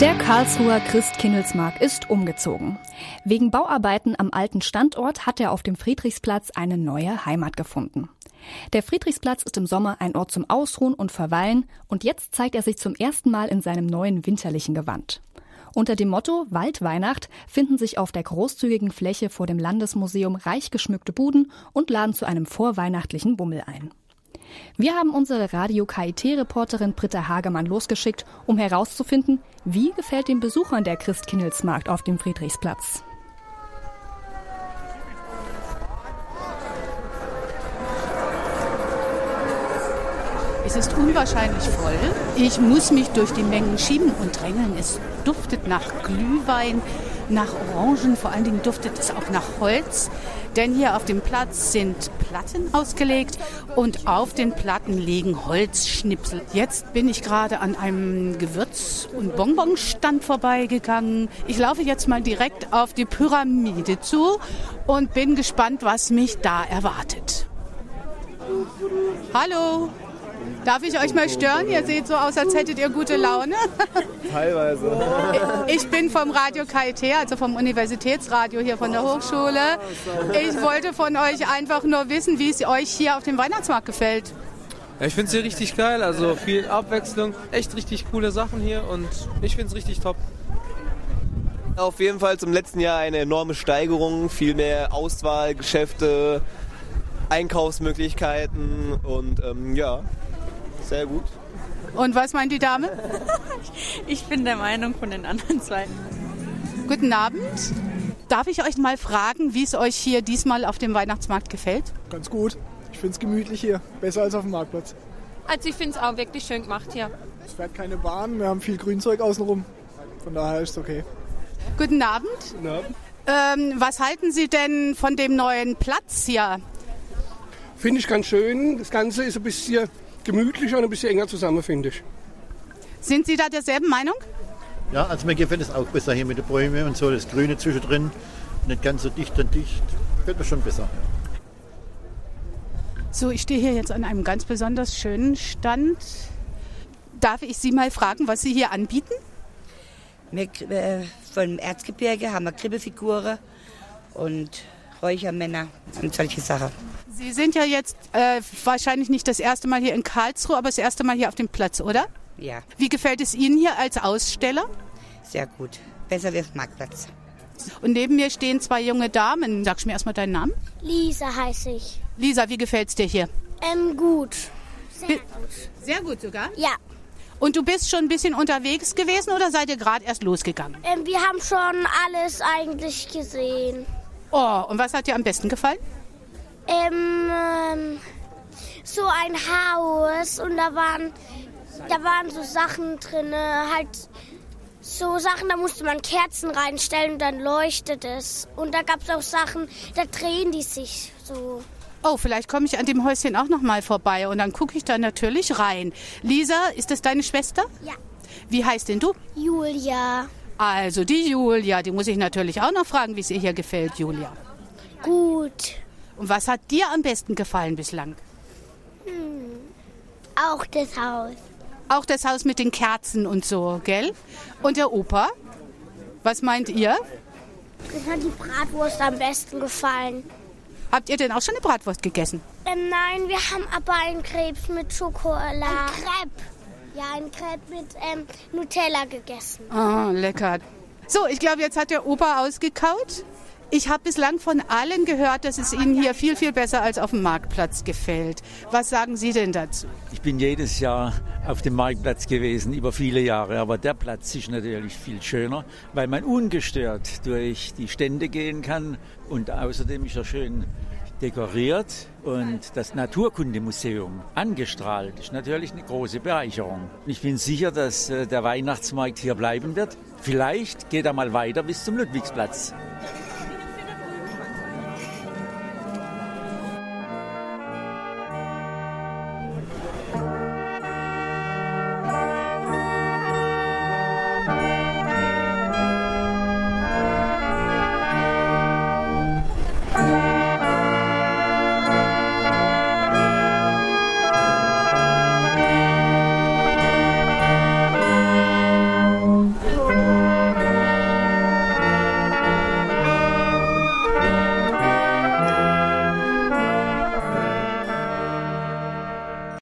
Der Karlsruher Christkindlesmarkt ist umgezogen. Wegen Bauarbeiten am alten Standort hat er auf dem Friedrichsplatz eine neue Heimat gefunden. Der Friedrichsplatz ist im Sommer ein Ort zum Ausruhen und Verweilen und jetzt zeigt er sich zum ersten Mal in seinem neuen winterlichen Gewand. Unter dem Motto Waldweihnacht finden sich auf der großzügigen Fläche vor dem Landesmuseum reich geschmückte Buden und laden zu einem vorweihnachtlichen Bummel ein. Wir haben unsere Radio KIT-Reporterin Britta Hagemann losgeschickt, um herauszufinden, wie gefällt den Besuchern der Christkindlesmarkt auf dem Friedrichsplatz. Es ist unwahrscheinlich voll. Ich muss mich durch die Mengen schieben und drängeln. Es duftet nach Glühwein, nach Orangen, vor allen Dingen duftet es auch nach Holz. Denn hier auf dem Platz sind Platten ausgelegt und auf den Platten liegen Holzschnipsel. Jetzt bin ich gerade an einem Gewürz- und Bonbonstand vorbeigegangen. Ich laufe jetzt mal direkt auf die Pyramide zu und bin gespannt, was mich da erwartet. Hallo, Darf ich euch mal stören? Ihr seht so aus, als hättet ihr gute Laune. Teilweise. Ich bin vom Radio KIT, also vom Universitätsradio hier von der Hochschule. Ich wollte von euch einfach nur wissen, wie es euch hier auf dem Weihnachtsmarkt gefällt. Ja, ich finde es hier richtig geil, also viel Abwechslung, echt richtig coole Sachen hier und ich finde es richtig top. Auf jeden Fall zum letzten Jahr eine enorme Steigerung, viel mehr Auswahl, Geschäfte, Einkaufsmöglichkeiten und ähm, ja, sehr gut. Und was meint die Dame? Ich bin der Meinung von den anderen zwei. Guten Abend. Darf ich euch mal fragen, wie es euch hier diesmal auf dem Weihnachtsmarkt gefällt? Ganz gut. Ich finde es gemütlich hier. Besser als auf dem Marktplatz. Also ich finde es auch wirklich schön gemacht hier. Es fährt keine Bahn, wir haben viel Grünzeug außenrum. Von daher ist es okay. Guten Abend. Guten Abend. Ähm, was halten Sie denn von dem neuen Platz hier? Finde ich ganz schön. Das Ganze ist ein bisschen gemütlicher und ein bisschen enger zusammen, finde ich. Sind Sie da derselben Meinung? Ja, also mir gefällt es auch besser hier mit den Bäumen und so, das Grüne zwischendrin. Nicht ganz so dicht und dicht. Gefällt mir schon besser. So, ich stehe hier jetzt an einem ganz besonders schönen Stand. Darf ich Sie mal fragen, was Sie hier anbieten? Wir, äh, vom Erzgebirge haben wir Kribbelfiguren und Räuchermänner und solche Sachen. Sie sind ja jetzt äh, wahrscheinlich nicht das erste Mal hier in Karlsruhe, aber das erste Mal hier auf dem Platz, oder? Ja, Wie gefällt es Ihnen hier als Aussteller? sehr gut. Besser wie auf dem Marktplatz. Und neben mir stehen zwei junge Damen. Sagst du mir erstmal deinen Namen? Lisa heiße ich. Lisa, wie gefällt es dir hier? Ähm, gut. Sehr Bi- gut. Sehr gut sogar. Ja. Und du bist schon ein bisschen unterwegs gewesen oder seid ihr gerade erst losgegangen? Ähm, wir haben schon alles eigentlich gesehen. Oh, und was hat dir am besten gefallen? Ähm, ähm, so ein Haus und da waren, da waren so Sachen drin, halt so Sachen, da musste man Kerzen reinstellen und dann leuchtet es. Und da gab es auch Sachen, da drehen die sich so. Oh, vielleicht komme ich an dem Häuschen auch noch mal vorbei und dann gucke ich da natürlich rein. Lisa, ist das deine Schwester? Ja. Wie heißt denn du? Julia. Also die Julia, die muss ich natürlich auch noch fragen, wie es ihr hier gefällt, Julia. Gut. Und was hat dir am besten gefallen bislang? Auch das Haus. Auch das Haus mit den Kerzen und so, gell? Und der Opa? Was meint ihr? Mir hat die Bratwurst am besten gefallen. Habt ihr denn auch schon eine Bratwurst gegessen? Ähm, nein, wir haben aber einen Krebs mit Schokolade. Ein Crepe. Ja, ein Crepe mit ähm, Nutella gegessen. Oh, lecker. So, ich glaube, jetzt hat der Opa ausgekaut. Ich habe bislang von allen gehört, dass es Ihnen hier viel, viel besser als auf dem Marktplatz gefällt. Was sagen Sie denn dazu? Ich bin jedes Jahr auf dem Marktplatz gewesen, über viele Jahre. Aber der Platz ist natürlich viel schöner, weil man ungestört durch die Stände gehen kann. Und außerdem ist er schön dekoriert. Und das Naturkundemuseum angestrahlt ist natürlich eine große Bereicherung. Ich bin sicher, dass äh, der Weihnachtsmarkt hier bleiben wird. Vielleicht geht er mal weiter bis zum Ludwigsplatz.